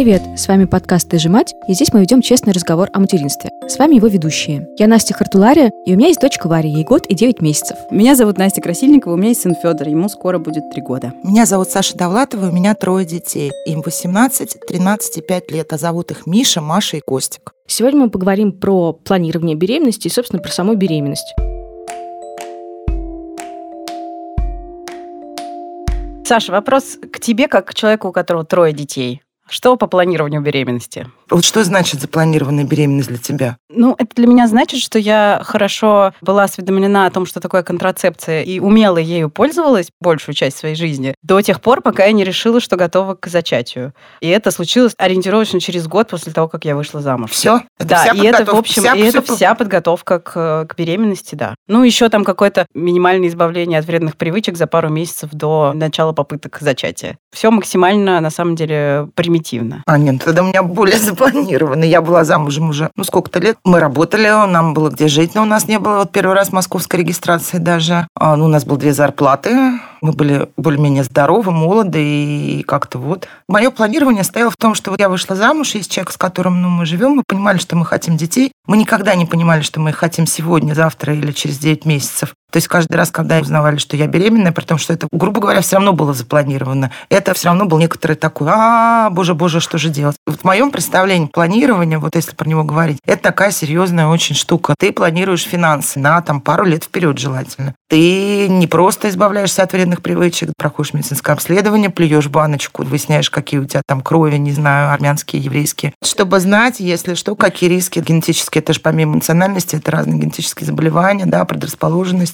Привет, с вами подкаст «Ты же мать», и здесь мы ведем честный разговор о материнстве. С вами его ведущие. Я Настя Хартулария, и у меня есть дочка Варя, ей год и 9 месяцев. Меня зовут Настя Красильникова, у меня есть сын Федор, ему скоро будет 3 года. Меня зовут Саша Довлатова, у меня трое детей. Им 18, 13 и 5 лет, а зовут их Миша, Маша и Костик. Сегодня мы поговорим про планирование беременности и, собственно, про саму беременность. Саша, вопрос к тебе, как к человеку, у которого трое детей. Что по планированию беременности? Вот что значит запланированная беременность для тебя? Ну, это для меня значит, что я хорошо была осведомлена о том, что такое контрацепция, и умело ею пользовалась большую часть своей жизни, до тех пор, пока я не решила, что готова к зачатию. И это случилось ориентировочно через год после того, как я вышла замуж. Все? Это да, вся и это, в общем, вся, и это вся подготовка к, к беременности, да. Ну, еще там какое-то минимальное избавление от вредных привычек за пару месяцев до начала попыток зачатия. Все максимально, на самом деле, примитивно. А, нет, тогда у меня более запланировано. Я была замужем уже, ну, сколько-то лет. Мы работали, нам было где жить, но у нас не было вот первый раз московской регистрации даже. А, ну, у нас было две зарплаты, мы были более-менее здоровы, молоды и как-то вот. Мое планирование стояло в том, что вот я вышла замуж, есть человек, с которым ну, мы живем, мы понимали, что мы хотим детей. Мы никогда не понимали, что мы их хотим сегодня, завтра или через 9 месяцев. То есть каждый раз, когда узнавали, что я беременная, при том, что это, грубо говоря, все равно было запланировано, это все равно был некоторый такой, а, боже, боже, что же делать? Вот в моем представлении планирования, вот если про него говорить, это такая серьезная очень штука. Ты планируешь финансы на там пару лет вперед желательно. Ты не просто избавляешься от вредных привычек, проходишь медицинское обследование, плюешь баночку, выясняешь, какие у тебя там крови, не знаю, армянские, еврейские. Чтобы знать, если что, какие риски генетические, это же помимо национальности, это разные генетические заболевания, да,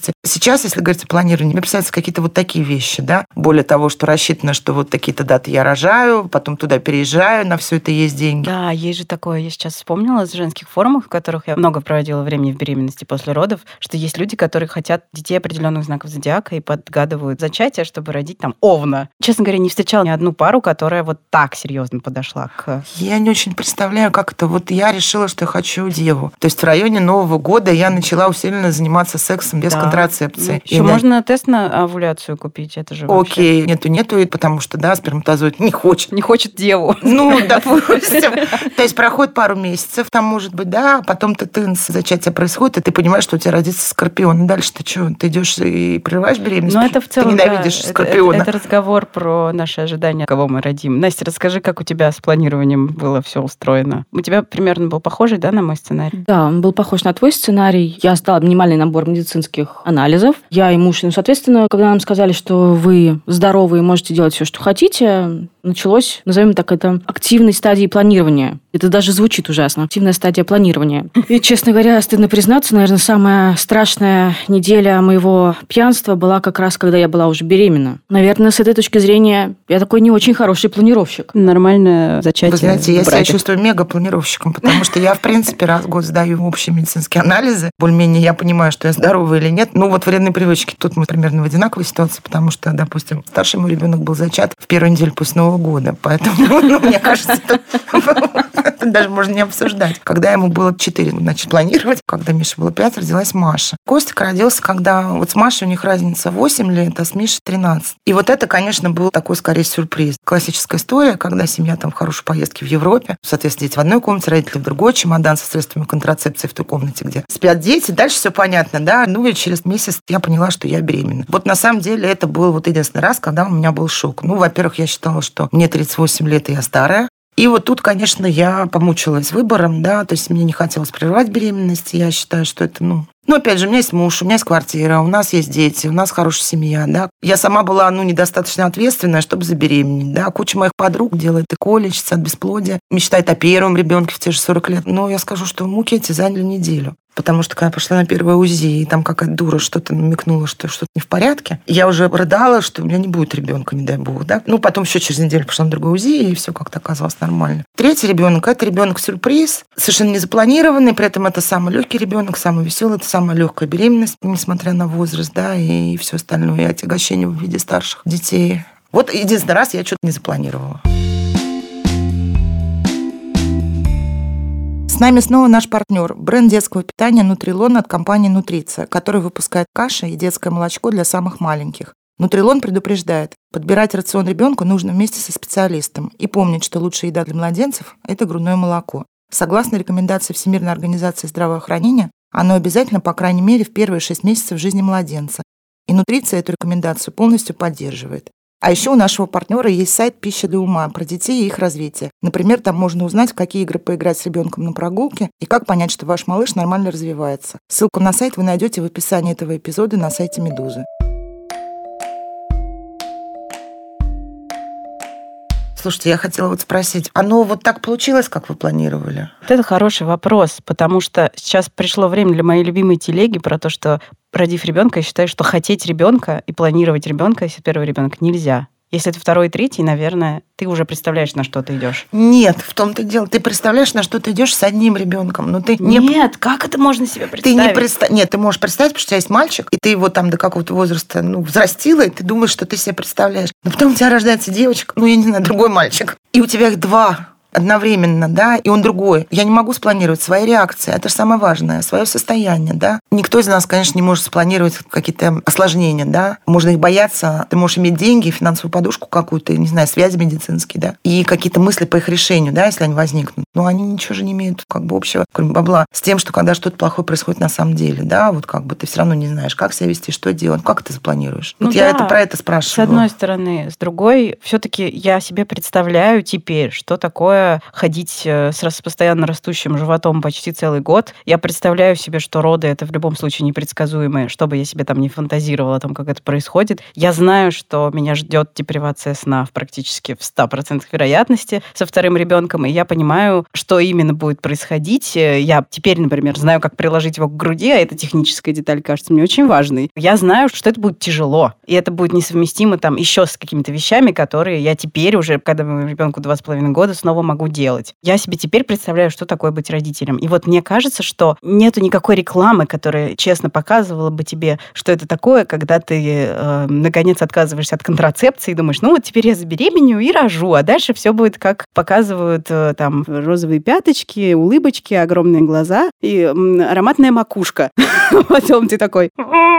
предрасположенности. Сейчас, если говорить о планировании, мне представляются какие-то вот такие вещи, да, более того, что рассчитано, что вот такие-то даты я рожаю, потом туда переезжаю, на все это есть деньги. Да, есть же такое, я сейчас вспомнила из женских форумов, в которых я много проводила времени в беременности после родов, что есть люди, которые хотят детей определенных знаков зодиака и подгадывают зачатие, чтобы родить там овна. Честно говоря, не встречала ни одну пару, которая вот так серьезно подошла к... Я не очень представляю, как это. Вот я решила, что я хочу деву. То есть в районе Нового года я начала усиленно заниматься сексом без да. Контрацепции. Еще и можно тест на овуляцию купить, это же Окей, вообще... нету, нету, потому что, да, сперматозоид не хочет. Не хочет деву. Ну, допустим. То есть проходит пару месяцев, там, может быть, да, потом ты тынс, зачатие происходит, и ты понимаешь, что у тебя родится скорпион. Дальше ты что, ты идешь и прерываешь беременность? Ну, это в целом, Ты ненавидишь да, скорпиона. Это, это, это разговор про наши ожидания, кого мы родим. Настя, расскажи, как у тебя с планированием было все устроено? У тебя примерно был похожий, да, на мой сценарий? Да, он был похож на твой сценарий. Я сдала минимальный набор медицинских анализов. Я и муж, соответственно, когда нам сказали, что вы здоровы и можете делать все, что хотите, началось, назовем так это, активной стадии планирования. Это даже звучит ужасно. Активная стадия планирования. И, честно говоря, стыдно признаться, наверное, самая страшная неделя моего пьянства была как раз, когда я была уже беременна. Наверное, с этой точки зрения я такой не очень хороший планировщик. Нормальное зачатие. Вы знаете, я себя чувствую мега-планировщиком, потому что я, в принципе, раз в год сдаю общие медицинские анализы. Более-менее я понимаю, что я здорова или нет. Ну, вот вредные привычки. Тут мы примерно в одинаковой ситуации, потому что, допустим, старший мой ребенок был зачат в первую неделю после Нового года. Поэтому, ну, мне кажется, это даже можно не обсуждать. Когда ему было 4, значит, планировать, когда Мише было 5, родилась Маша. Костик родился, когда вот с Машей у них разница 8 лет, а с Мишей 13. И вот это, конечно, был такой, скорее, сюрприз. Классическая история, когда семья там в хорошей поездке в Европе, соответственно, дети в одной комнате, родители в другой, чемодан со средствами контрацепции в той комнате, где спят дети. Дальше все понятно, да. Ну и через месяц я поняла, что я беременна. Вот на самом деле это был вот единственный раз, когда у меня был шок. Ну, во-первых, я считала, что мне 38 лет, и я старая. И вот тут, конечно, я помучилась выбором, да, то есть мне не хотелось прерывать беременность. Я считаю, что это, ну, ну, опять же, у меня есть муж, у меня есть квартира, у нас есть дети, у нас хорошая семья, да. Я сама была, ну, недостаточно ответственная, чтобы забеременеть, да. Куча моих подруг делает ЭКО, лечится от бесплодия, мечтает о первом ребенке в те же 40 лет. Но я скажу, что муки эти заняли неделю. Потому что когда пошла на первое УЗИ, и там какая-то дура что-то намекнула, что что-то не в порядке, я уже рыдала, что у меня не будет ребенка, не дай бог, да. Ну, потом еще через неделю пошла на другое УЗИ, и все как-то оказалось нормально. Третий ребенок – это ребенок-сюрприз, совершенно не запланированный, при этом это самый легкий ребенок, самый веселый, это самая легкая беременность, несмотря на возраст, да, и все остальное, и отягощение в виде старших детей. Вот единственный раз я что-то не запланировала. С нами снова наш партнер, бренд детского питания «Нутрилон» от компании «Нутриция», который выпускает каши и детское молочко для самых маленьких. Нутрилон предупреждает, подбирать рацион ребенку нужно вместе со специалистом и помнить, что лучшая еда для младенцев – это грудное молоко. Согласно рекомендации Всемирной организации здравоохранения, оно обязательно, по крайней мере, в первые 6 месяцев жизни младенца. И нутриция эту рекомендацию полностью поддерживает. А еще у нашего партнера есть сайт «Пища для ума» про детей и их развитие. Например, там можно узнать, в какие игры поиграть с ребенком на прогулке и как понять, что ваш малыш нормально развивается. Ссылку на сайт вы найдете в описании этого эпизода на сайте «Медузы». Слушайте, я хотела вот спросить, оно вот так получилось, как вы планировали? Вот это хороший вопрос, потому что сейчас пришло время для моей любимой телеги про то, что родив ребенка, я считаю, что хотеть ребенка и планировать ребенка, если первый ребенок, нельзя. Если это второй и третий, наверное, ты уже представляешь, на что ты идешь. Нет, в том-то и дело. Ты представляешь, на что ты идешь с одним ребенком, но ты не... Нет, как это можно себе представить? Ты не представ... Нет, ты можешь представить, потому что у тебя есть мальчик, и ты его там до какого-то возраста ну, взрастила, и ты думаешь, что ты себе представляешь. Но потом у тебя рождается девочка, ну, я не знаю, другой мальчик, и у тебя их два одновременно, да, и он другой. Я не могу спланировать свои реакции. Это же самое важное, свое состояние, да. Никто из нас, конечно, не может спланировать какие-то осложнения, да. Можно их бояться. Ты можешь иметь деньги, финансовую подушку какую-то, не знаю, связи медицинские, да, и какие-то мысли по их решению, да, если они возникнут. Но они ничего же не имеют как бы общего, кроме бабла, с тем, что когда что-то плохое происходит на самом деле, да, вот как бы ты все равно не знаешь, как себя вести, что делать, как ты запланируешь. Ну, вот да. я это про это спрашиваю. С одной стороны. С другой, все-таки я себе представляю теперь, что такое ходить э, с постоянно растущим животом почти целый год. Я представляю себе, что роды это в любом случае непредсказуемые, что бы я себе там не фантазировала о том, как это происходит. Я знаю, что меня ждет депривация сна в практически в 100% вероятности со вторым ребенком, и я понимаю, что именно будет происходить. Я теперь, например, знаю, как приложить его к груди, а эта техническая деталь кажется мне очень важной. Я знаю, что это будет тяжело, и это будет несовместимо там еще с какими-то вещами, которые я теперь уже, когда моему ребенку два с половиной года, снова могу делать. Я себе теперь представляю, что такое быть родителем. И вот мне кажется, что нету никакой рекламы, которая честно показывала бы тебе, что это такое, когда ты э, наконец отказываешься от контрацепции и думаешь, ну вот теперь я забеременею и рожу, а дальше все будет как показывают э, там розовые пяточки, улыбочки, огромные глаза и э, ароматная макушка. Потом ты такой,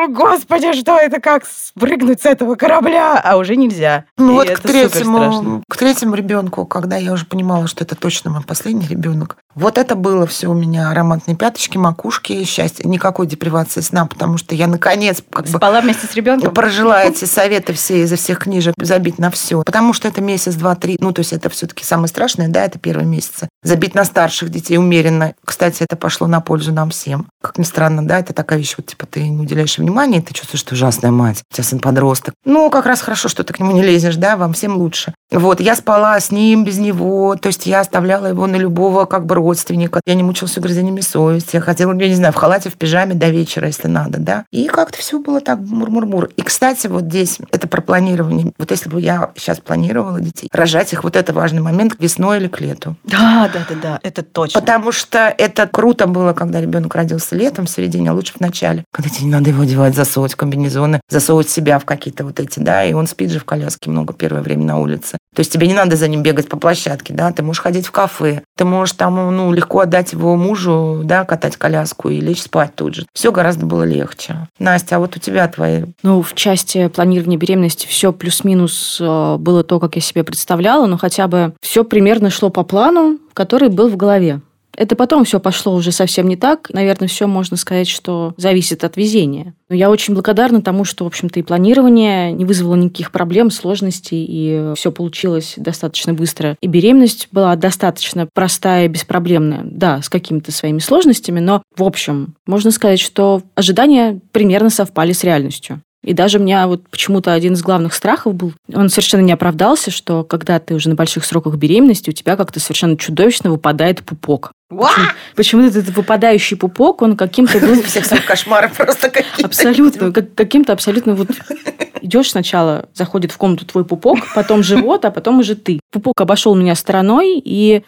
господи, что это, как спрыгнуть с этого корабля? А уже нельзя. Ну вот к третьему, к третьему ребенку, когда я уже понимала, что это точно мой последний ребенок. Вот это было все у меня. Ароматные пяточки, макушки, счастье. Никакой депривации сна, потому что я наконец как Спала бы, вместе с ребенком. Прожила эти советы все изо всех книжек забить на все. Потому что это месяц, два, три. Ну, то есть это все-таки самое страшное, да, это первые месяцы. Забить на старших детей умеренно. Кстати, это пошло на пользу нам всем. Как ни странно, да, это такая вещь, вот типа ты не уделяешь внимания, ты чувствуешь, что ужасная мать. У тебя сын подросток. Ну, как раз хорошо, что ты к нему не лезешь, да, вам всем лучше. Вот, я спала с ним, без него. То есть я оставляла его на любого как бы родственника. Я не мучилась угрызениями совести. Я ходила, я не знаю, в халате, в пижаме до вечера, если надо, да. И как-то все было так мур-мур-мур. И, кстати, вот здесь это про планирование. Вот если бы я сейчас планировала детей, рожать их, вот это важный момент весной или к лету. Да, да, да, да, это точно. Потому что это круто было, когда ребенок родился летом, в середине, а лучше в начале. Когда тебе не надо его одевать, засовывать в комбинезоны, засовывать себя в какие-то вот эти, да, и он спит же в коляске много первое время на улице. То есть тебе не надо за ним бегать по площадке, да, ты можешь ходить в кафе, ты можешь там, ну, легко отдать его мужу, да, катать коляску и лечь спать тут же. Все гораздо было легче. Настя, а вот у тебя твои... Ну, в части планирования беременности все плюс-минус э, было то, как я себе представляла, но хотя бы все примерно шло по плану, который был в голове. Это потом все пошло уже совсем не так. Наверное, все можно сказать, что зависит от везения. Но я очень благодарна тому, что, в общем-то, и планирование не вызвало никаких проблем, сложностей, и все получилось достаточно быстро. И беременность была достаточно простая беспроблемная. Да, с какими-то своими сложностями, но, в общем, можно сказать, что ожидания примерно совпали с реальностью. И даже у меня вот почему-то один из главных страхов был, он совершенно не оправдался, что когда ты уже на больших сроках беременности, у тебя как-то совершенно чудовищно выпадает пупок. Почему, почему-то этот выпадающий пупок, он каким-то был... Всех своих кошмаров просто какие-то. Абсолютно. Как, каким-то абсолютно вот... Идешь сначала, заходит в комнату твой пупок, потом живот, а потом уже ты. Пупок обошел меня стороной, и,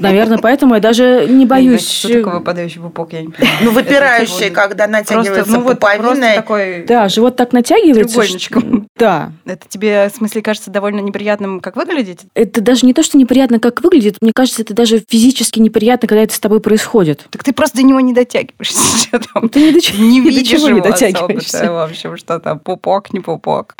наверное, поэтому я даже не боюсь... Что такое выпадающий пупок, я не понимаю. Ну, выпирающий, когда натягивается ну, пуповина. такой... Да, живот так натягивается. Да. Это тебе, в смысле, кажется довольно неприятным, как выглядеть? Это даже не то, что неприятно, как выглядит. Мне кажется, это даже физически неприятно, когда это с тобой происходит. Так ты просто до него не дотягиваешься. Ты не, до, не видишь его не дотягиваешься. В общем, что там пупок, не пупок.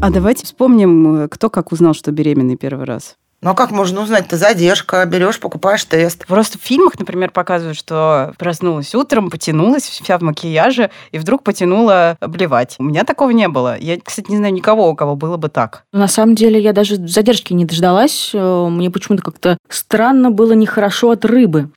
А давайте вспомним, э, кто как узнал, что беременный первый раз. Ну а как можно узнать? Ты задержка, берешь, покупаешь тест. Просто в фильмах, например, показывают, что проснулась утром, потянулась вся в макияже, и вдруг потянула блевать. У меня такого не было. Я, кстати, не знаю никого, у кого было бы так. На самом деле, я даже задержки не дождалась. Э, мне почему-то как-то странно было нехорошо от рыбы.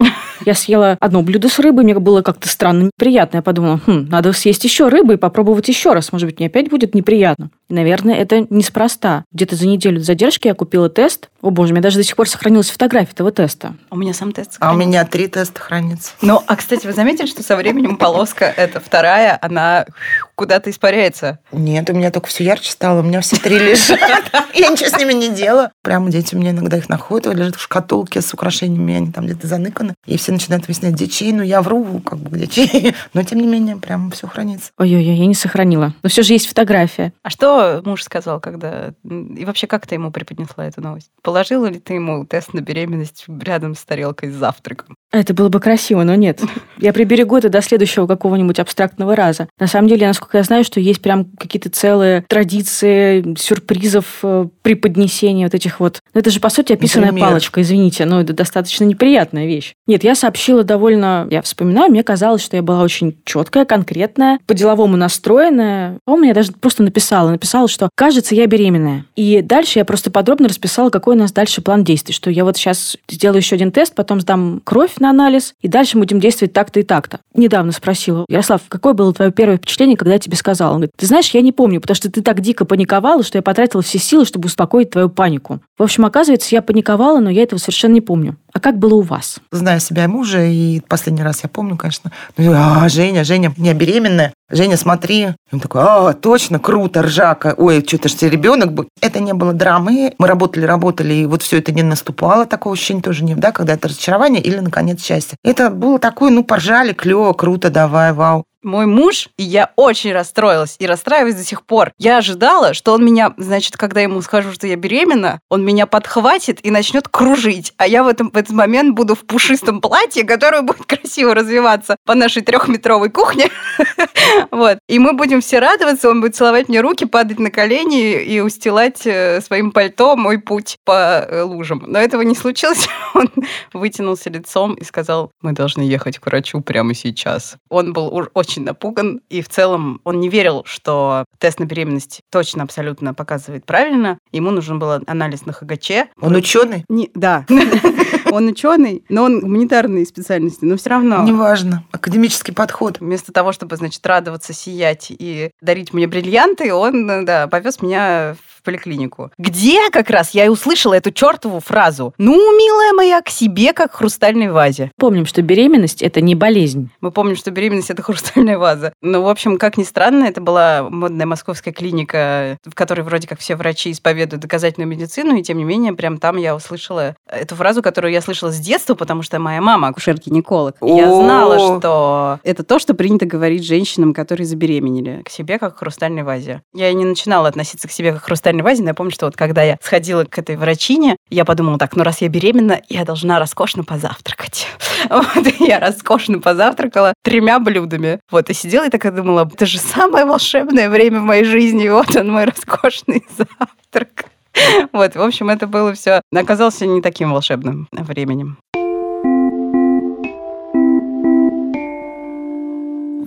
Я съела одно блюдо с рыбой, мне было как-то странно неприятно. Я подумала, хм, надо съесть еще рыбы и попробовать еще раз. Может быть, мне опять будет неприятно. И, наверное, это неспроста. Где-то за неделю до задержки я купила тест. О боже, у меня даже до сих пор сохранилась фотография этого теста. У меня сам тест А у меня три теста хранится. Ну, а, кстати, вы заметили, что со временем полоска, эта вторая, она куда-то испаряется? Нет, у меня только все ярче стало. У меня все три лежат. Я ничего с ними не делаю. Прямо дети мне иногда их находят, лежат в шкатулке с украшениями, они там где-то заныканы. И все начинают выяснять, где чей. Ну, я вру, как бы, где чей. Но, тем не менее, прямо все хранится. Ой-ой-ой, я не сохранила. Но все же есть фотография. А что муж сказал, когда... И вообще, как ты ему преподнесла эту новость? Положила ли ты ему тест на беременность рядом с тарелкой с завтраком? Это было бы красиво, но нет. Я приберегу это до следующего какого-нибудь абстрактного раза. На самом деле, насколько я знаю, что есть прям какие-то целые традиции сюрпризов, преподнесения вот этих вот... Ну, Это же, по сути, описанная Например? палочка, извините, но это достаточно неприятная вещь. Нет, я сообщила довольно... Я вспоминаю, мне казалось, что я была очень четкая, конкретная, по-деловому настроенная. По-моему, я даже просто написала. Написала, что, кажется, я беременная. И дальше я просто подробно расписала, какой у нас дальше план действий. Что я вот сейчас сделаю еще один тест, потом сдам кровь на анализ, и дальше будем действовать так-то и так-то. Недавно спросила, Ярослав, какое было твое первое впечатление, когда я тебе сказала? Он говорит, ты знаешь, я не помню, потому что ты так дико паниковала, что я потратила все силы, чтобы успокоить твою панику. В общем, оказывается, я паниковала, но я этого совершенно не помню. А как было у вас? Зная себя и мужа, и последний раз я помню, конечно, ну, а, Женя, Женя, я беременная. Женя, смотри. Он такой, а, точно, круто, ржака. Ой, что-то тебе ребенок будет. Это не было драмы. Мы работали, работали, и вот все это не наступало. Такого ощущения тоже нет, да, когда это разочарование или, наконец, счастье. Это было такое, ну, поржали, клево, круто, давай, вау. Мой муж, и я очень расстроилась, и расстраиваюсь до сих пор. Я ожидала, что он меня, значит, когда ему скажу, что я беременна, он меня подхватит и начнет кружить. А я в, этом, в этот момент буду в пушистом платье, которое будет красиво развиваться по нашей трехметровой кухне. Вот. И мы будем все радоваться, он будет целовать мне руки, падать на колени и устилать э, своим пальто мой путь по э, лужам. Но этого не случилось. Он вытянулся лицом и сказал, мы должны ехать к врачу прямо сейчас. Он был уж очень напуган, и в целом он не верил, что тест на беременность точно абсолютно показывает правильно. Ему нужен был анализ на ХГЧ. Он ученый? Не, да. Он ученый, но он гуманитарной специальности, но все равно. Неважно. Академический подход. Вместо того, чтобы, значит, радоваться, сиять и дарить мне бриллианты, он, да, повез меня в поликлинику. Где как раз я и услышала эту чертову фразу «Ну, милая моя, к себе, как к хрустальной вазе». Помним, что беременность – это не болезнь. Мы помним, что беременность – это хрустальная ваза. Ну, в общем, как ни странно, это была модная московская клиника, в которой вроде как все врачи исповедуют доказательную медицину, и тем не менее, прям там я услышала эту фразу, которую я слышала с детства, потому что моя мама акушер-гинеколог. Я знала, что это то, что принято говорить женщинам, которые забеременели. К себе как к хрустальной вазе. Я и не начинала относиться к себе как к хрустальной вазе, но я помню, что вот когда я сходила к этой врачине, я подумала, так, ну раз я беременна, я должна роскошно позавтракать. Вот, я роскошно позавтракала тремя блюдами. Вот, и сидела и такая думала, это же самое волшебное время в моей жизни, вот он мой роскошный завтрак. Вот, в общем, это было все. Оказался не таким волшебным временем.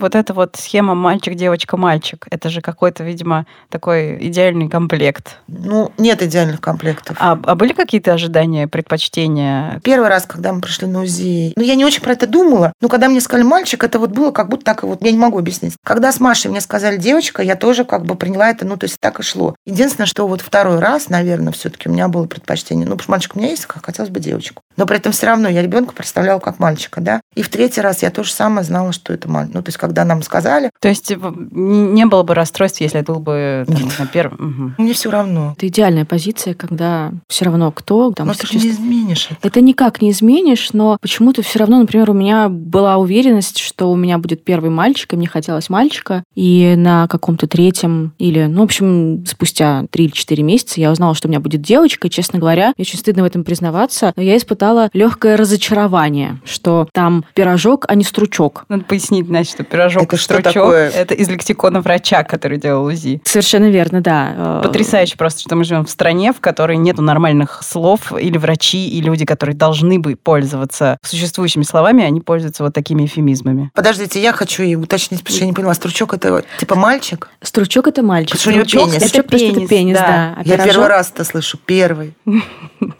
Вот эта вот схема мальчик, девочка, мальчик, это же какой-то, видимо, такой идеальный комплект. Ну, нет идеальных комплектов. А, а были какие-то ожидания, предпочтения? Первый раз, когда мы пришли на УЗИ, ну, я не очень про это думала, но когда мне сказали мальчик, это вот было как будто так и вот, я не могу объяснить. Когда с Машей мне сказали девочка, я тоже как бы приняла это, ну, то есть так и шло. Единственное, что вот второй раз, наверное, все-таки у меня было предпочтение, ну, потому что мальчик у меня есть, как хотелось бы девочку. Но при этом все равно я ребенка представляла как мальчика, да. И в третий раз я тоже самое знала, что это мальчик. Ну, то есть, когда нам сказали, То есть э, не было бы расстройств, если это был бы там, Нет. на первом. Мне все равно. Это идеальная позиция, когда все равно кто там Но ты же существ- не изменишь это. Это никак не изменишь, но почему-то все равно, например, у меня была уверенность, что у меня будет первый мальчик, и мне хотелось мальчика. И на каком-то третьем или, ну, в общем, спустя три или четыре месяца я узнала, что у меня будет девочка. И, честно говоря, мне очень стыдно в этом признаваться, но я испытала легкое разочарование, что там пирожок, а не стручок. Надо пояснить, значит, что пирожок Это что стручок. такое? Это из лексикона врача, который делал УЗИ. Совершенно верно, да. Потрясающе просто, что мы живем в стране, в которой нету нормальных слов, или врачи, и люди, которые должны бы пользоваться существующими словами, они пользуются вот такими эфемизмами. Подождите, я хочу и уточнить, потому что я не поняла. Стручок это типа мальчик? Стручок это мальчик. Потому что у него Стручок пенис. это Это просто пенис, пенис, да. да. А я пирожок- первый раз это слышу. Первый.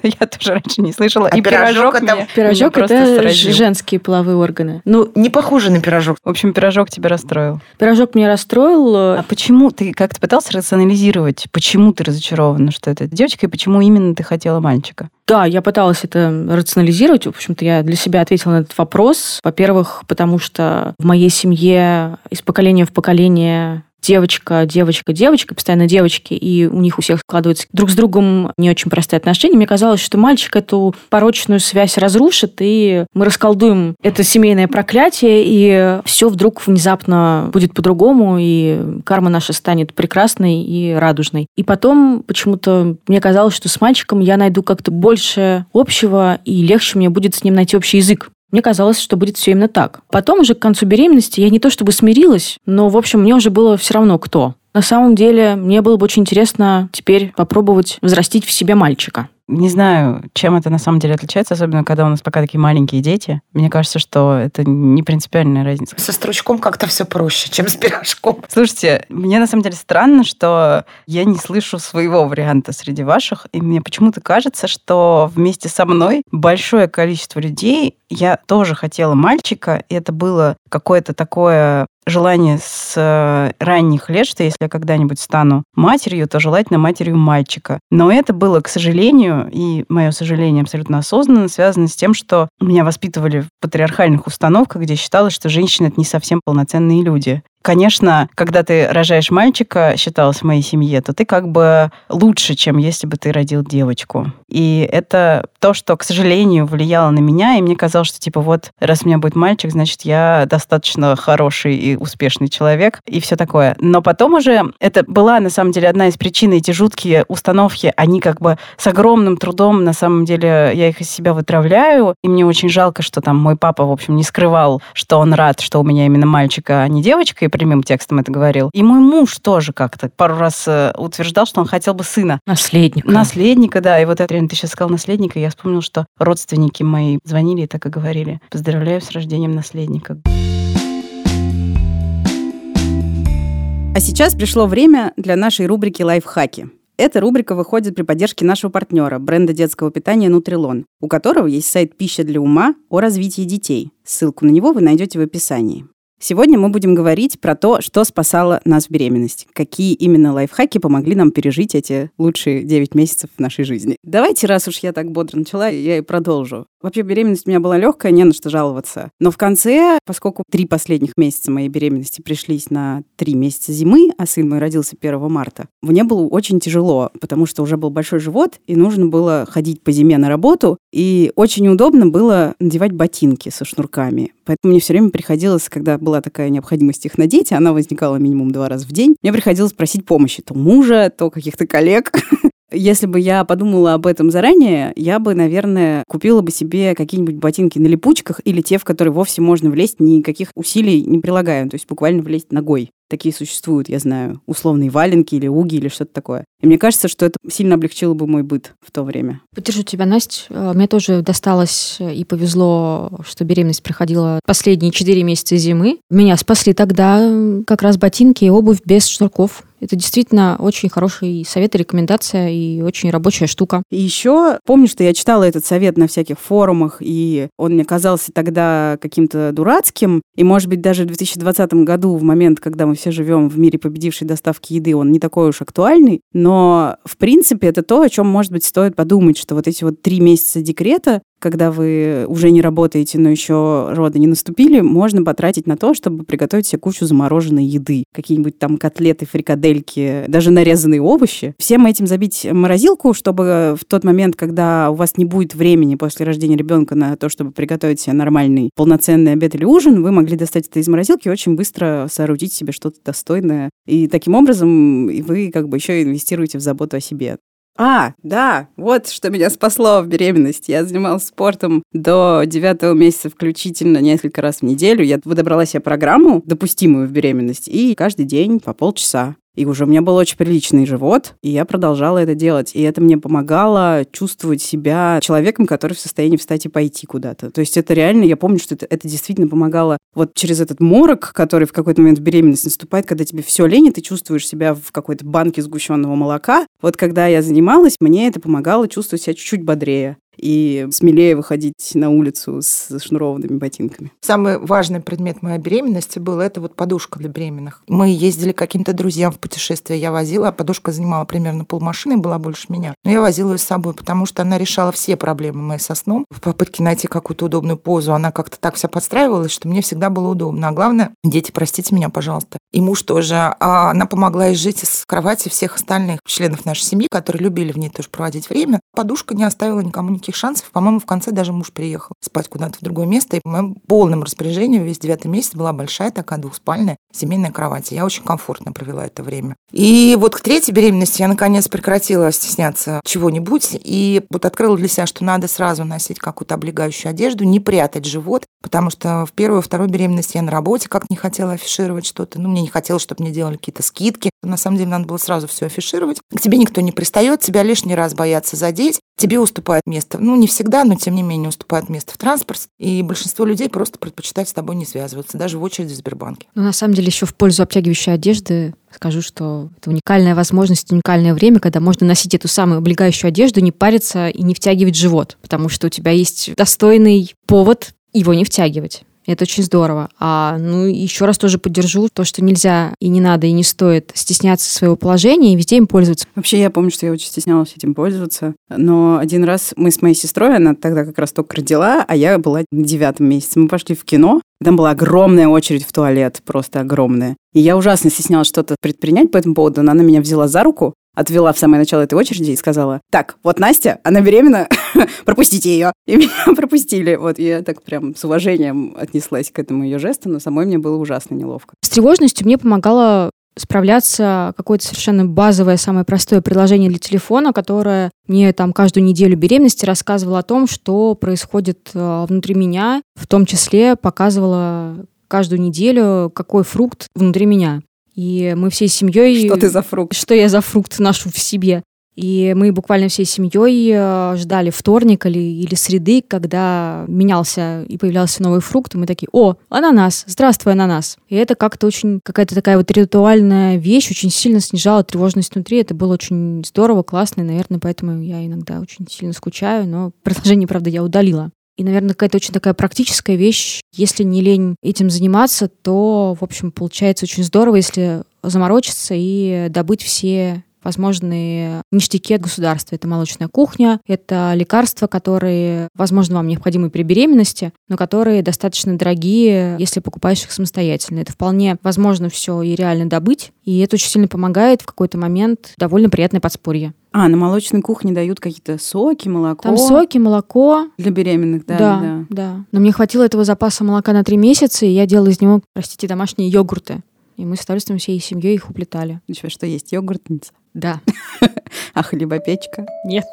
Я тоже раньше не слышала. А и пирожок пирожок, это- Пирожок это женские половые органы. Ну, не похоже на пирожок. В общем, пирожок тебя расстроил. Пирожок меня расстроил. А почему ты как-то пытался рационализировать, почему ты разочарована, что это девочка, и почему именно ты хотела мальчика? Да, я пыталась это рационализировать. В общем-то, я для себя ответила на этот вопрос. Во-первых, потому что в моей семье из поколения в поколение девочка, девочка, девочка, постоянно девочки, и у них у всех складываются друг с другом не очень простые отношения. Мне казалось, что мальчик эту порочную связь разрушит, и мы расколдуем это семейное проклятие, и все вдруг внезапно будет по-другому, и карма наша станет прекрасной и радужной. И потом почему-то мне казалось, что с мальчиком я найду как-то больше общего, и легче мне будет с ним найти общий язык. Мне казалось, что будет все именно так. Потом уже к концу беременности я не то чтобы смирилась, но, в общем, мне уже было все равно кто. На самом деле, мне было бы очень интересно теперь попробовать взрастить в себе мальчика. Не знаю, чем это на самом деле отличается, особенно когда у нас пока такие маленькие дети. Мне кажется, что это не принципиальная разница. Со стручком как-то все проще, чем с пирожком. Слушайте, мне на самом деле странно, что я не слышу своего варианта среди ваших, и мне почему-то кажется, что вместе со мной большое количество людей, я тоже хотела мальчика, и это было какое-то такое желание с ранних лет, что если я когда-нибудь стану матерью, то желательно матерью мальчика. Но это было, к сожалению, и мое сожаление абсолютно осознанно, связано с тем, что меня воспитывали в патриархальных установках, где считалось, что женщины — это не совсем полноценные люди. Конечно, когда ты рожаешь мальчика, считалось в моей семье, то ты как бы лучше, чем если бы ты родил девочку. И это то, что, к сожалению, влияло на меня, и мне казалось, что типа вот, раз у меня будет мальчик, значит, я достаточно хороший и успешный человек, и все такое. Но потом уже это была, на самом деле, одна из причин, эти жуткие установки, они как бы с огромным трудом, на самом деле, я их из себя вытравляю, и мне очень жалко, что там мой папа, в общем, не скрывал, что он рад, что у меня именно мальчика, а не девочка, и прямым текстом это говорил. И мой муж тоже как-то пару раз э, утверждал, что он хотел бы сына. Наследник. Наследника, да. И вот это реально ты сейчас сказал наследника, и я вспомнила, что родственники мои звонили и так и говорили. Поздравляю с рождением наследника. А сейчас пришло время для нашей рубрики «Лайфхаки». Эта рубрика выходит при поддержке нашего партнера, бренда детского питания «Нутрилон», у которого есть сайт «Пища для ума» о развитии детей. Ссылку на него вы найдете в описании. Сегодня мы будем говорить про то, что спасало нас в беременности. Какие именно лайфхаки помогли нам пережить эти лучшие 9 месяцев нашей жизни. Давайте, раз уж я так бодро начала, я и продолжу. Вообще беременность у меня была легкая, не на что жаловаться. Но в конце, поскольку три последних месяца моей беременности пришлись на три месяца зимы, а сын мой родился 1 марта, мне было очень тяжело, потому что уже был большой живот, и нужно было ходить по зиме на работу, и очень удобно было надевать ботинки со шнурками. Поэтому мне все время приходилось, когда была такая необходимость их надеть, она возникала минимум два раза в день, мне приходилось просить помощи то мужа, то каких-то коллег. Если бы я подумала об этом заранее, я бы, наверное, купила бы себе какие-нибудь ботинки на липучках или те, в которые вовсе можно влезть, никаких усилий не прилагая, то есть буквально влезть ногой. Такие существуют, я знаю, условные валенки или уги или что-то такое. И мне кажется, что это сильно облегчило бы мой быт в то время. Поддержу тебя, Настя. Мне тоже досталось и повезло, что беременность проходила последние 4 месяца зимы. Меня спасли тогда как раз ботинки и обувь без шнурков. Это действительно очень хороший совет и рекомендация, и очень рабочая штука. И еще помню, что я читала этот совет на всяких форумах, и он мне казался тогда каким-то дурацким. И, может быть, даже в 2020 году, в момент, когда мы все живем в мире победившей доставки еды, он не такой уж актуальный. Но, в принципе, это то, о чем, может быть, стоит подумать, что вот эти вот три месяца декрета, когда вы уже не работаете, но еще роды не наступили, можно потратить на то, чтобы приготовить себе кучу замороженной еды. Какие-нибудь там котлеты, фрикадельки, даже нарезанные овощи. Всем этим забить морозилку, чтобы в тот момент, когда у вас не будет времени после рождения ребенка на то, чтобы приготовить себе нормальный полноценный обед или ужин, вы могли достать это из морозилки и очень быстро соорудить себе что-то достойное. И таким образом вы как бы еще инвестируете в заботу о себе. А, да, вот что меня спасло в беременности. Я занималась спортом до девятого месяца включительно несколько раз в неделю. Я выдобрала себе программу, допустимую в беременность, и каждый день по полчаса. И уже у меня был очень приличный живот, и я продолжала это делать. И это мне помогало чувствовать себя человеком, который в состоянии встать и пойти куда-то. То есть это реально, я помню, что это, это действительно помогало вот через этот морок, который в какой-то момент беременности наступает, когда тебе все лень, и ты чувствуешь себя в какой-то банке сгущенного молока. Вот когда я занималась, мне это помогало чувствовать себя чуть-чуть бодрее и смелее выходить на улицу с шнурованными ботинками. Самый важный предмет моей беременности был это вот подушка для беременных. Мы ездили к каким-то друзьям в путешествие, я возила, а подушка занимала примерно полмашины, была больше меня. Но я возила ее с собой, потому что она решала все проблемы мои со сном. В попытке найти какую-то удобную позу она как-то так вся подстраивалась, что мне всегда было удобно. А главное, дети, простите меня, пожалуйста, и муж тоже. А она помогла изжить из кровати всех остальных членов нашей семьи, которые любили в ней тоже проводить время. Подушка не оставила никому никаких шансов. По-моему, в конце даже муж приехал спать куда-то в другое место. И в моем полном распоряжении весь девятый месяц была большая такая двухспальная семейная кровать. Я очень комфортно провела это время. И вот к третьей беременности я, наконец, прекратила стесняться чего-нибудь. И вот открыла для себя, что надо сразу носить какую-то облегающую одежду, не прятать живот, потому что в первую вторую беременность я на работе как не хотела афишировать что-то. Ну, мне не хотелось, чтобы мне делали какие-то скидки. На самом деле, надо было сразу все афишировать. К тебе никто не пристает, тебя лишний раз боятся задеть. Тебе уступает место. Ну, не всегда, но тем не менее уступает место в транспорте. И большинство людей просто предпочитают с тобой не связываться, даже в очереди в Сбербанке. Ну, на самом деле, еще в пользу обтягивающей одежды скажу, что это уникальная возможность, уникальное время, когда можно носить эту самую облегающую одежду, не париться и не втягивать живот, потому что у тебя есть достойный повод его не втягивать. Это очень здорово. А, ну, еще раз тоже поддержу то, что нельзя и не надо, и не стоит стесняться своего положения и везде им пользоваться. Вообще, я помню, что я очень стеснялась этим пользоваться. Но один раз мы с моей сестрой, она тогда как раз только родила, а я была на девятом месяце. Мы пошли в кино, там была огромная очередь в туалет, просто огромная. И я ужасно стеснялась что-то предпринять по этому поводу. Но она меня взяла за руку, отвела в самое начало этой очереди и сказала, так, вот Настя, она беременна, пропустите ее. И меня пропустили. Вот я так прям с уважением отнеслась к этому ее жесту, но самой мне было ужасно неловко. С тревожностью мне помогало справляться какое-то совершенно базовое, самое простое приложение для телефона, которое мне там каждую неделю беременности рассказывало о том, что происходит э, внутри меня, в том числе показывала каждую неделю, какой фрукт внутри меня. И мы всей семьей... Что ты за фрукт? Что я за фрукт ношу в себе. И мы буквально всей семьей э, ждали вторник или, или среды, когда менялся и появлялся новый фрукт, и мы такие, о, ананас, здравствуй, ананас. И это как-то очень, какая-то такая вот ритуальная вещь, очень сильно снижала тревожность внутри. Это было очень здорово, классно, и, наверное, поэтому я иногда очень сильно скучаю, но приложение, правда, я удалила. И, наверное, какая-то очень такая практическая вещь. Если не лень этим заниматься, то, в общем, получается очень здорово, если заморочиться и добыть все возможные ништяки от государства. Это молочная кухня, это лекарства, которые, возможно, вам необходимы при беременности, но которые достаточно дорогие, если покупаешь их самостоятельно. Это вполне возможно все и реально добыть, и это очень сильно помогает в какой-то момент довольно приятное подспорье. А, на молочной кухне дают какие-то соки, молоко. Там соки, молоко. Для беременных, да. Да, да. да. Но мне хватило этого запаса молока на три месяца, и я делала из него, простите, домашние йогурты. И мы с удовольствием всей семьей их уплетали. Еще что есть йогуртница? Да. А хлебопечка? Нет.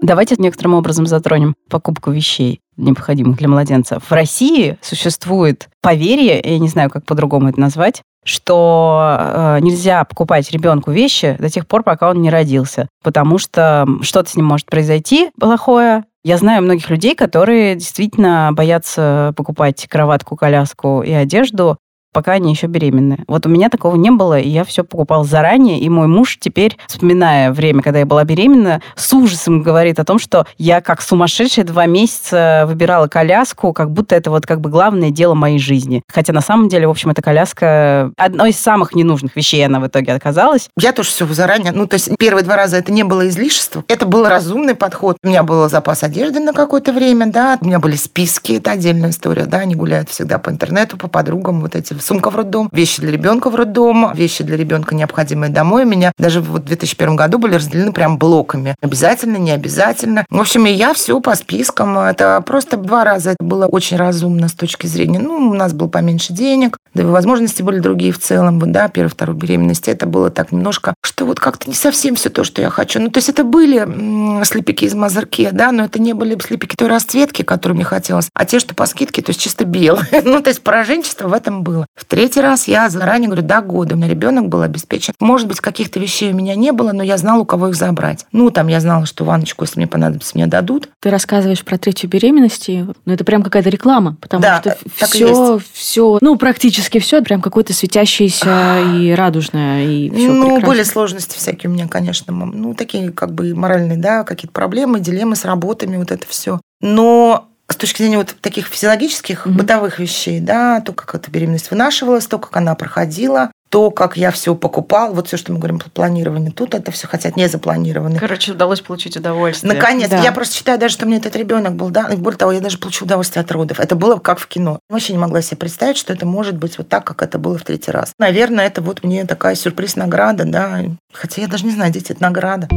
Давайте некоторым образом затронем покупку вещей, необходимых для младенца. В России существует поверье, я не знаю, как по-другому это назвать, что э, нельзя покупать ребенку вещи до тех пор, пока он не родился, потому что что-то с ним может произойти плохое, я знаю многих людей, которые действительно боятся покупать кроватку, коляску и одежду пока они еще беременны. Вот у меня такого не было, и я все покупал заранее, и мой муж теперь, вспоминая время, когда я была беременна, с ужасом говорит о том, что я как сумасшедшая два месяца выбирала коляску, как будто это вот как бы главное дело моей жизни. Хотя на самом деле, в общем, эта коляска одной из самых ненужных вещей она в итоге оказалась. Я тоже все заранее, ну, то есть первые два раза это не было излишество, это был разумный подход. У меня был запас одежды на какое-то время, да, у меня были списки, это отдельная история, да, они гуляют всегда по интернету, по подругам, вот эти сумка в роддом, вещи для ребенка в роддом, вещи для ребенка необходимые домой. У меня даже в 2001 году были разделены прям блоками. Обязательно, не обязательно. В общем, и я все по спискам. Это просто два раза это было очень разумно с точки зрения, ну, у нас было поменьше денег, да и возможности были другие в целом, да, первой, второй беременности. Это было так немножко, что вот как-то не совсем все то, что я хочу. Ну, то есть это были слепики из Мазарке, да, но это не были слепики той расцветки, которую мне хотелось, а те, что по скидке, то есть чисто белые. ну, то есть пораженчество в этом было. В третий раз я заранее говорю, до года у меня ребенок был обеспечен. Может быть, каких-то вещей у меня не было, но я знала, у кого их забрать. Ну, там я знала, что ванночку, если мне понадобится, мне дадут. Ты рассказываешь про третью беременность, ну, это прям какая-то реклама, потому Да, что так и все, все, ну, практически все, прям какое-то светящееся и радужное, и все ну, были сложности всякие у меня, конечно, ну, такие как бы моральные, да, какие-то проблемы, дилеммы с работами, вот это все. Но с точки зрения вот таких физиологических, Мгм. бытовых вещей, да, то, как эта беременность вынашивалась, то, как она проходила, то, как я все покупал, вот все, что мы говорим про планирование, тут это все хотят не запланировано. Короче, удалось получить удовольствие. Наконец, Да. я просто считаю даже, что мне этот ребенок был, да, и более того, я даже получила удовольствие от родов. Это было как в кино. Вообще не могла себе представить, что это может быть вот так, как это было в третий раз. Наверное, это вот мне такая сюрприз-награда, да. Хотя я даже не знаю, дети, это награда.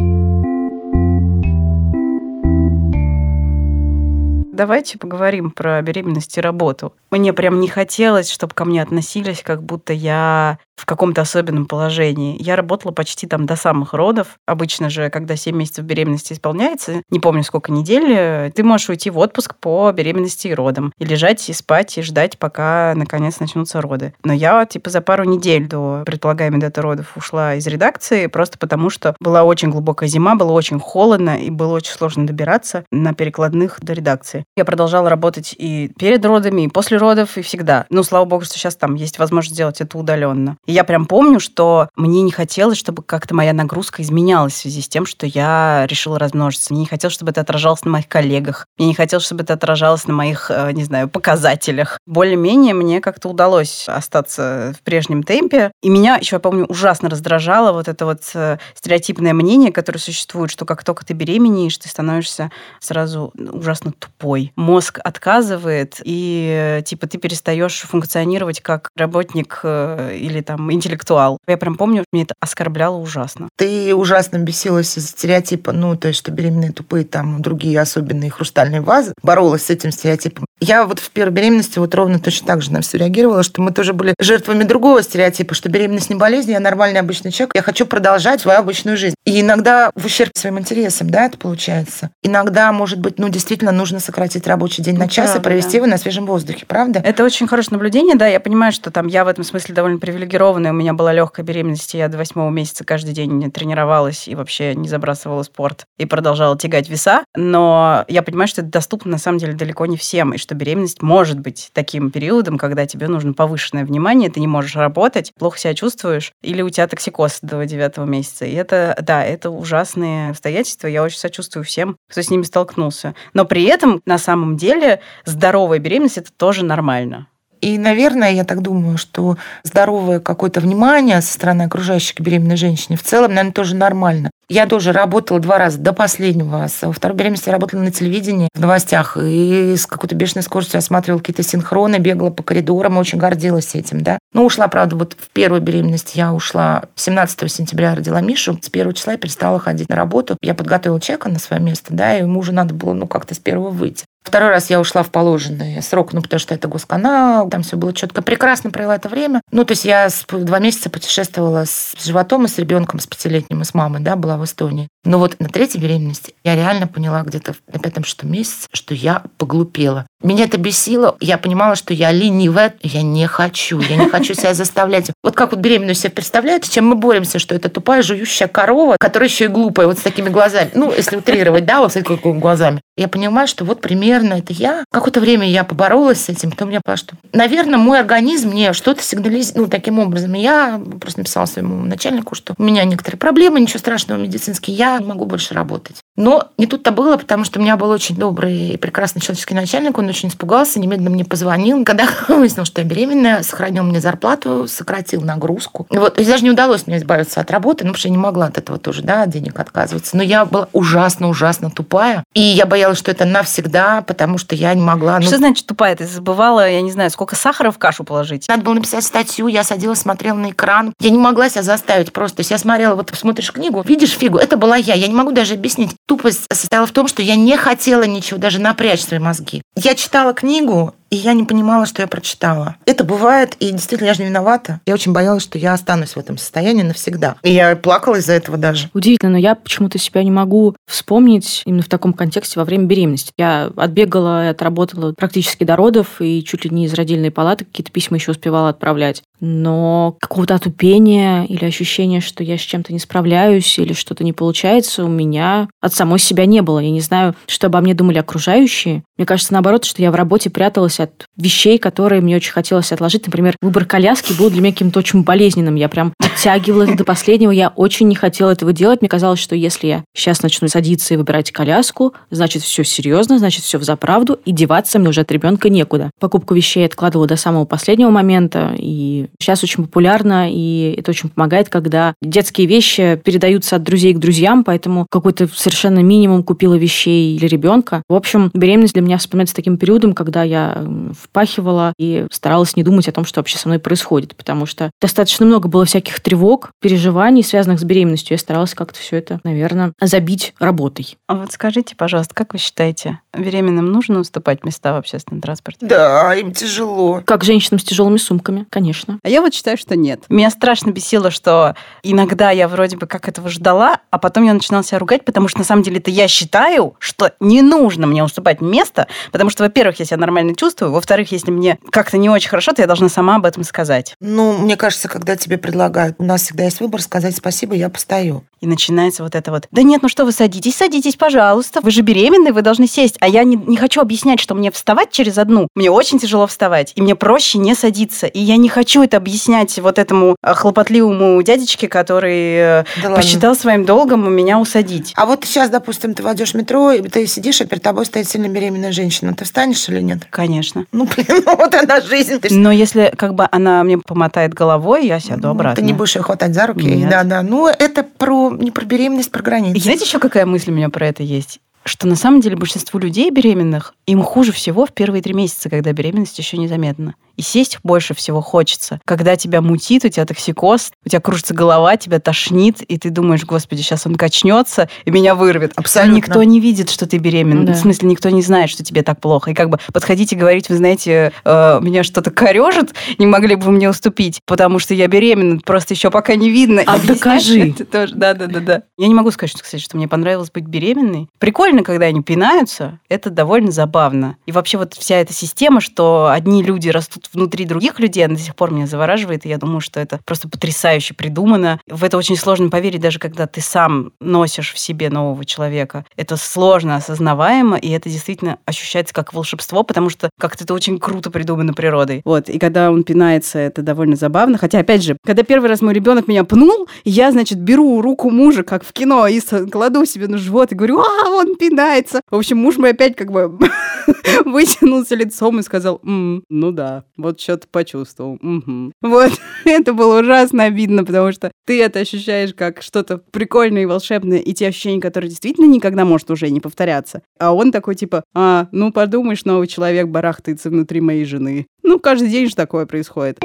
Давайте поговорим про беременность и работу. Мне прям не хотелось, чтобы ко мне относились, как будто я в каком-то особенном положении. Я работала почти там до самых родов. Обычно же, когда 7 месяцев беременности исполняется, не помню сколько недель, ты можешь уйти в отпуск по беременности и родам. И лежать, и спать, и ждать, пока наконец начнутся роды. Но я типа за пару недель до предполагаемой даты родов ушла из редакции, просто потому что была очень глубокая зима, было очень холодно, и было очень сложно добираться на перекладных до редакции. Я продолжала работать и перед родами, и после родов, и всегда. Ну, слава богу, что сейчас там есть возможность сделать это удаленно. И я прям помню, что мне не хотелось, чтобы как-то моя нагрузка изменялась в связи с тем, что я решила размножиться. Мне не хотелось, чтобы это отражалось на моих коллегах. Мне не хотелось, чтобы это отражалось на моих, э, не знаю, показателях. Более-менее мне как-то удалось остаться в прежнем темпе. И меня еще, я помню, ужасно раздражало вот это вот э, стереотипное мнение, которое существует, что как только ты беременеешь, ты становишься сразу ужасно тупой. Мозг отказывает, и э, типа ты перестаешь функционировать как работник э, или там интеллектуал. Я прям помню, мне это оскорбляло ужасно. Ты ужасно бесилась из стереотипа, ну, то есть, что беременные тупые, там, другие особенные хрустальные вазы. Боролась с этим стереотипом. Я вот в первой беременности вот ровно точно так же на все реагировала, что мы тоже были жертвами другого стереотипа, что беременность не болезнь, я нормальный обычный человек, я хочу продолжать свою обычную жизнь. И иногда в ущерб своим интересам, да, это получается. Иногда, может быть, ну, действительно нужно сократить рабочий день на Ну, час и правда, провести да. его на свежем воздухе, правда? Это очень хорошее наблюдение, да. Я понимаю, что там я в этом смысле довольно привилегированная. У меня была легкая беременность, и я до восьмого месяца каждый день тренировалась и вообще не забрасывала спорт и продолжала тягать веса. Но я понимаю, что это доступно на самом деле далеко не всем, и что беременность может быть таким периодом, когда тебе нужно повышенное внимание, ты не можешь работать, плохо себя чувствуешь, или у тебя токсикоз до девятого месяца. И это, да, это ужасные обстоятельства. Я очень сочувствую всем, кто с ними столкнулся. Но при этом, на самом деле, здоровая беременность – это тоже нормально. И, наверное, я так думаю, что здоровое какое-то внимание со стороны окружающих к беременной женщине в целом, наверное, тоже нормально. Я тоже работала два раза до последнего. Со второй беременности я работала на телевидении, в новостях, и с какой-то бешеной скоростью осматривала какие-то синхроны, бегала по коридорам, очень гордилась этим, да. Ну, ушла, правда, вот в первую беременность я ушла 17 сентября, родила Мишу. С первого числа я перестала ходить на работу. Я подготовила человека на свое место, да, и ему уже надо было, ну, как-то с первого выйти. Второй раз я ушла в положенный срок, ну, потому что это госканал, там все было четко. Прекрасно провела это время. Ну, то есть я два месяца путешествовала с животом и с ребенком, с пятилетним, и с мамой, да, была в Эстонии. Но вот на третьей беременности я реально поняла где-то на пятом-шестом месяце, что я поглупела. Меня это бесило. Я понимала, что я ленивая. Я не хочу. Я не хочу себя заставлять. Вот как вот беременную себе представляете, чем мы боремся, что это тупая жующая корова, которая еще и глупая, вот с такими глазами. Ну, если утрировать, да, вот с такими глазами. Я понимаю, что вот примерно это я. Какое-то время я поборолась с этим, потом я поняла, что, наверное, мой организм мне что-то сигнализирует, ну, таким образом. Я просто написала своему начальнику, что у меня некоторые проблемы, ничего страшного медицинские, я могу больше работать. Но не тут-то было, потому что у меня был очень добрый и прекрасный человеческий начальник, он очень испугался, немедленно мне позвонил. Когда выяснил, что я беременная, сохранил мне зарплату, сократил нагрузку. Вот, то есть даже не удалось мне избавиться от работы, ну, потому что я не могла от этого тоже, да, денег отказываться. Но я была ужасно-ужасно тупая, и я боялась, что это навсегда, потому что я не могла... Ну... Что значит тупая? Ты забывала, я не знаю, сколько сахара в кашу положить? Надо было написать статью, я садилась, смотрела на экран. Я не могла себя заставить просто. То есть я смотрела, вот смотришь книгу, видишь фигу, это была я. Я не могу даже объяснить. Тупость состояла в том, что я не хотела ничего, даже напрячь свои мозги. Я читала книгу, и я не понимала, что я прочитала. Это бывает, и действительно, я же не виновата. Я очень боялась, что я останусь в этом состоянии навсегда. И я плакала из-за этого даже. Удивительно, но я почему-то себя не могу вспомнить именно в таком контексте во время беременности. Я отбегала и отработала практически до родов, и чуть ли не из родильной палаты какие-то письма еще успевала отправлять. Но какого-то отупения или ощущения, что я с чем-то не справляюсь или что-то не получается, у меня от самой себя не было. Я не знаю, что обо мне думали окружающие. Мне кажется, наоборот, что я в работе пряталась от вещей, которые мне очень хотелось отложить. Например, выбор коляски был для меня каким-то очень болезненным. Я прям оттягивала это до последнего. Я очень не хотела этого делать. Мне казалось, что если я сейчас начну садиться и выбирать коляску, значит, все серьезно, значит, все в заправду, и деваться мне уже от ребенка некуда. Покупку вещей откладывала до самого последнего момента, и сейчас очень популярно, и это очень помогает, когда детские вещи передаются от друзей к друзьям, поэтому какой-то совершенно минимум купила вещей для ребенка. В общем, беременность для меня вспоминается таким периодом, когда я впахивала и старалась не думать о том, что вообще со мной происходит, потому что достаточно много было всяких тревог, переживаний, связанных с беременностью. Я старалась как-то все это, наверное, забить работой. А вот скажите, пожалуйста, как вы считаете, беременным нужно уступать места в общественном транспорте? Да, им тяжело. Как женщинам с тяжелыми сумками, конечно. А я вот считаю, что нет. Меня страшно бесило, что иногда я вроде бы как этого ждала, а потом я начинала себя ругать, потому что на самом деле это я считаю, что не нужно мне уступать место, потому что, во-первых, я себя нормально чувствую, во-вторых, если мне как-то не очень хорошо, то я должна сама об этом сказать. Ну, мне кажется, когда тебе предлагают, у нас всегда есть выбор сказать спасибо, я постою. И начинается вот это вот, да нет, ну что вы садитесь, садитесь, пожалуйста, вы же беременны, вы должны сесть. А я не, не хочу объяснять, что мне вставать через одну. Мне очень тяжело вставать, и мне проще не садиться. И я не хочу это объяснять вот этому э, хлопотливому дядечке, который э, да посчитал ладно. своим долгом у меня усадить. А вот сейчас, допустим, ты войдешь в метро, и ты сидишь, а перед тобой стоит сильно беременная женщина. Ты встанешь или нет? Конечно. Ну, блин, ну вот она жизнь. Но если как бы она мне помотает головой, я сяду ну, обратно. Ты не будешь ее хватать за руки. Нет. Да, да. Ну, это про не про беременность, про границы. Знаете, еще какая мысль у меня про это есть? Что на самом деле большинству людей беременных им хуже всего в первые три месяца, когда беременность еще незаметна. И сесть больше всего хочется. Когда тебя мутит, у тебя токсикоз, у тебя кружится голова, тебя тошнит, и ты думаешь, господи, сейчас он качнется и меня вырвет. Абсолютно. никто не видит, что ты беременна. Да. В смысле, никто не знает, что тебе так плохо. И как бы подходить и говорить, вы знаете, э, меня что-то корежит, не могли бы вы мне уступить, потому что я беременна, просто еще пока не видно. А докажи. Тоже. Да, да, да, да. Я не могу сказать, что, кстати, что мне понравилось быть беременной. Прикольно, когда они пинаются, это довольно забавно. И вообще вот вся эта система, что одни люди растут внутри других людей, она до сих пор меня завораживает, и я думаю, что это просто потрясающе придумано. В это очень сложно поверить, даже когда ты сам носишь в себе нового человека. Это сложно осознаваемо, и это действительно ощущается как волшебство, потому что как-то это очень круто придумано природой. Вот, и когда он пинается, это довольно забавно. Хотя, опять же, когда первый раз мой ребенок меня пнул, я, значит, беру руку мужа, как в кино, и кладу себе на живот и говорю, а, он пинается. В общем, муж мой опять как бы вытянулся лицом и сказал, М, ну да, вот что-то почувствовал. Угу. Вот, это было ужасно обидно, потому что ты это ощущаешь как что-то прикольное и волшебное, и те ощущения, которые действительно никогда может уже не повторяться. А он такой типа, а, ну подумаешь, новый человек барахтается внутри моей жены. Ну, каждый день же такое происходит.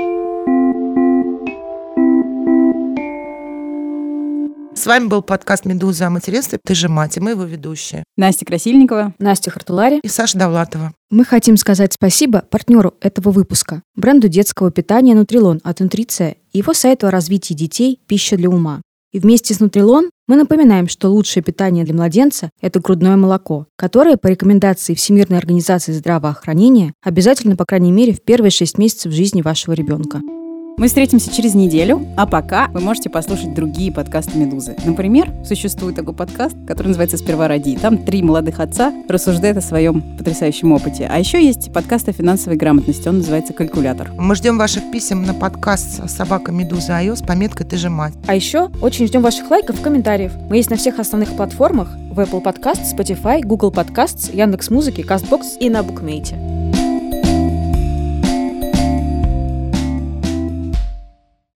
С вами был подкаст «Медуза о материнстве». Ты же мать, и мы его ведущие. Настя Красильникова. Настя Хартулари. И Саша Довлатова. Мы хотим сказать спасибо партнеру этого выпуска, бренду детского питания «Нутрилон» от «Нутриция» и его сайту о развитии детей «Пища для ума». И вместе с «Нутрилон» мы напоминаем, что лучшее питание для младенца – это грудное молоко, которое по рекомендации Всемирной организации здравоохранения обязательно, по крайней мере, в первые шесть месяцев жизни вашего ребенка. Мы встретимся через неделю, а пока вы можете послушать другие подкасты «Медузы». Например, существует такой подкаст, который называется «Сперва ради». Там три молодых отца рассуждают о своем потрясающем опыте. А еще есть подкаст о финансовой грамотности, он называется «Калькулятор». Мы ждем ваших писем на подкаст «Собака Медуза Айо» с пометкой «Ты же мать». А еще очень ждем ваших лайков и комментариев. Мы есть на всех основных платформах в Apple Podcast, Spotify, Google Podcasts, Яндекс.Музыке, Castbox и на Букмейте.